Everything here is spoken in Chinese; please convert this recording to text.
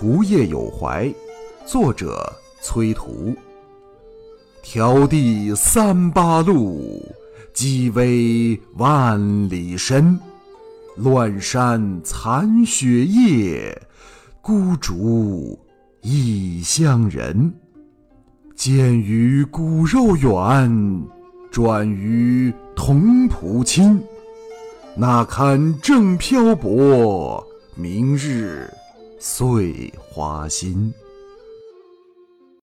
除夜有怀，作者崔涂。迢递三八路，积微万里深。乱山残雪夜，孤竹异乡人。见于骨肉远，转于同仆亲。那堪正漂泊，明日碎花心。